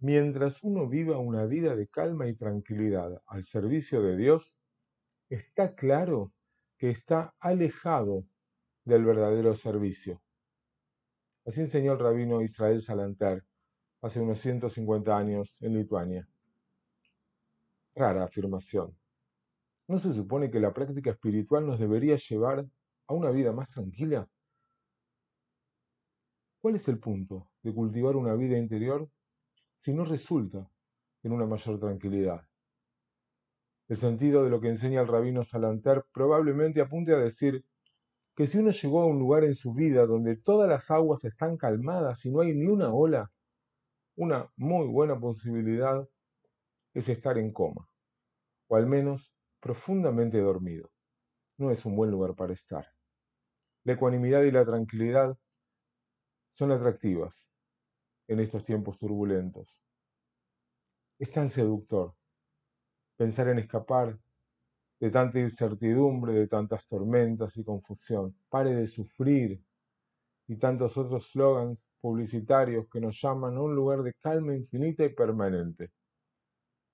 mientras uno viva una vida de calma y tranquilidad al servicio de Dios, está claro que está alejado del verdadero servicio. Así enseñó el rabino Israel Salanter hace unos 150 años en Lituania. Rara afirmación. ¿No se supone que la práctica espiritual nos debería llevar a una vida más tranquila? ¿Cuál es el punto de cultivar una vida interior si no resulta en una mayor tranquilidad? El sentido de lo que enseña el rabino Salanter probablemente apunte a decir que si uno llegó a un lugar en su vida donde todas las aguas están calmadas y no hay ni una ola, una muy buena posibilidad es estar en coma, o al menos profundamente dormido. No es un buen lugar para estar. La ecuanimidad y la tranquilidad son atractivas en estos tiempos turbulentos. Es tan seductor pensar en escapar de tanta incertidumbre, de tantas tormentas y confusión. Pare de sufrir y tantos otros slogans publicitarios que nos llaman a un lugar de calma infinita y permanente.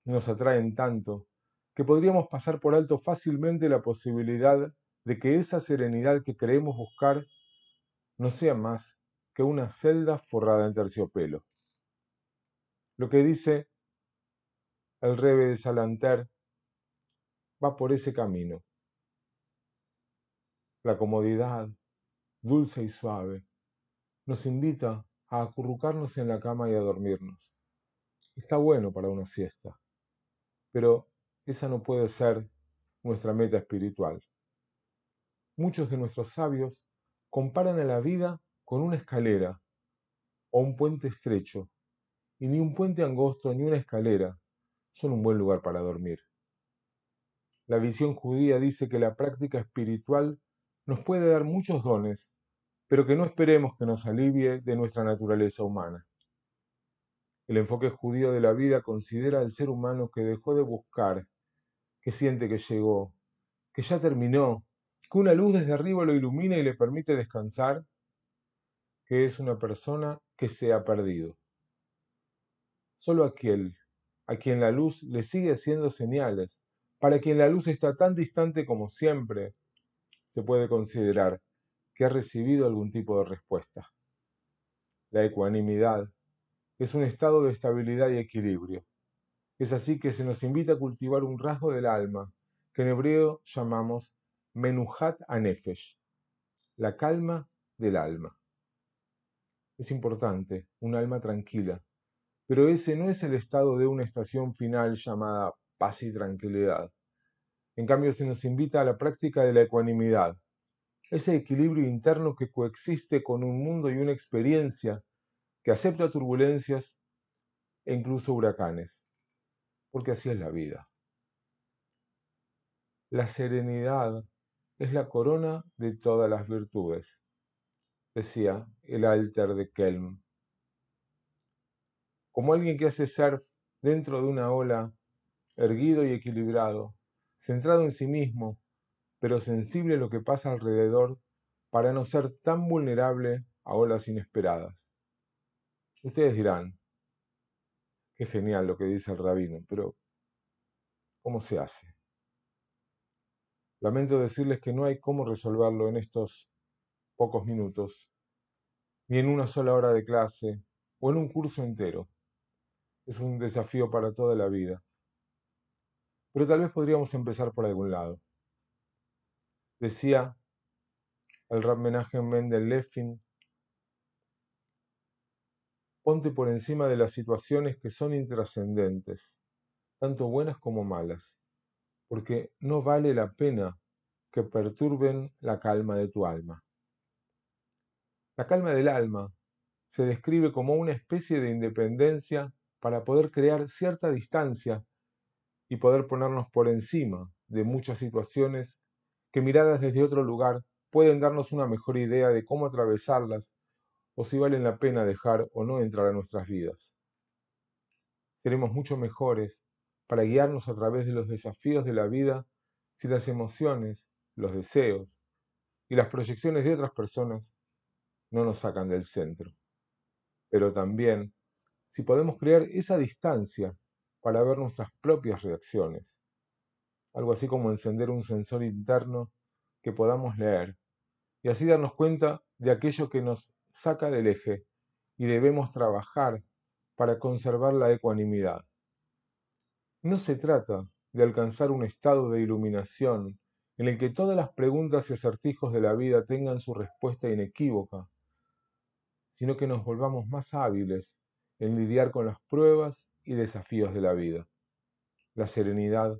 Nos atraen tanto que podríamos pasar por alto fácilmente la posibilidad de que esa serenidad que creemos buscar no sea más que una celda forrada en terciopelo. Lo que dice el rebe de Salanter va por ese camino. La comodidad, dulce y suave, nos invita a acurrucarnos en la cama y a dormirnos. Está bueno para una siesta, pero esa no puede ser nuestra meta espiritual. Muchos de nuestros sabios comparan a la vida con una escalera o un puente estrecho, y ni un puente angosto ni una escalera son un buen lugar para dormir. La visión judía dice que la práctica espiritual nos puede dar muchos dones, pero que no esperemos que nos alivie de nuestra naturaleza humana. El enfoque judío de la vida considera al ser humano que dejó de buscar, que siente que llegó, que ya terminó, que una luz desde arriba lo ilumina y le permite descansar, que es una persona que se ha perdido. Solo aquel a quien la luz le sigue haciendo señales, para quien la luz está tan distante como siempre, se puede considerar que ha recibido algún tipo de respuesta. La ecuanimidad es un estado de estabilidad y equilibrio. Es así que se nos invita a cultivar un rasgo del alma que en hebreo llamamos menuhat anefesh, la calma del alma. Es importante, un alma tranquila, pero ese no es el estado de una estación final llamada paz y tranquilidad. En cambio, se nos invita a la práctica de la ecuanimidad, ese equilibrio interno que coexiste con un mundo y una experiencia que acepta turbulencias e incluso huracanes, porque así es la vida. La serenidad es la corona de todas las virtudes, decía el alter de Kelm como alguien que hace surf dentro de una ola, erguido y equilibrado, centrado en sí mismo, pero sensible a lo que pasa alrededor para no ser tan vulnerable a olas inesperadas. Ustedes dirán, qué genial lo que dice el rabino, pero ¿cómo se hace? Lamento decirles que no hay cómo resolverlo en estos pocos minutos, ni en una sola hora de clase o en un curso entero es un desafío para toda la vida. Pero tal vez podríamos empezar por algún lado. Decía el Rab Menachem Mendel Leffin, ponte por encima de las situaciones que son intrascendentes, tanto buenas como malas, porque no vale la pena que perturben la calma de tu alma. La calma del alma se describe como una especie de independencia para poder crear cierta distancia y poder ponernos por encima de muchas situaciones que miradas desde otro lugar pueden darnos una mejor idea de cómo atravesarlas o si valen la pena dejar o no entrar a nuestras vidas. Seremos mucho mejores para guiarnos a través de los desafíos de la vida si las emociones, los deseos y las proyecciones de otras personas no nos sacan del centro. Pero también si podemos crear esa distancia para ver nuestras propias reacciones. Algo así como encender un sensor interno que podamos leer y así darnos cuenta de aquello que nos saca del eje y debemos trabajar para conservar la ecuanimidad. No se trata de alcanzar un estado de iluminación en el que todas las preguntas y acertijos de la vida tengan su respuesta inequívoca, sino que nos volvamos más hábiles en lidiar con las pruebas y desafíos de la vida. La serenidad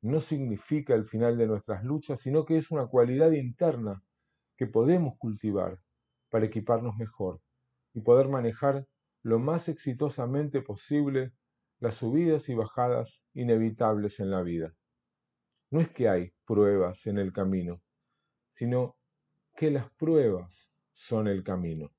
no significa el final de nuestras luchas, sino que es una cualidad interna que podemos cultivar para equiparnos mejor y poder manejar lo más exitosamente posible las subidas y bajadas inevitables en la vida. No es que hay pruebas en el camino, sino que las pruebas son el camino.